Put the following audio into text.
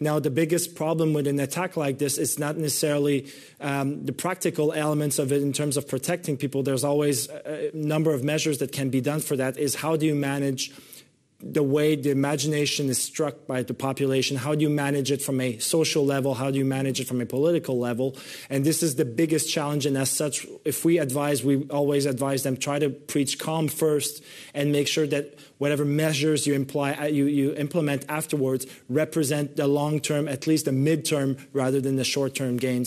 Now, the biggest problem with an attack like this is not necessarily um, the practical elements of it in terms of protecting people. There's always a number of measures that can be done for that. Is how do you manage the way the imagination is struck by the population. How do you manage it from a social level? How do you manage it from a political level? And this is the biggest challenge. And as such, if we advise, we always advise them try to preach calm first and make sure that whatever measures you imply uh, you, you implement afterwards represent the long term, at least the midterm, rather than the short term gains.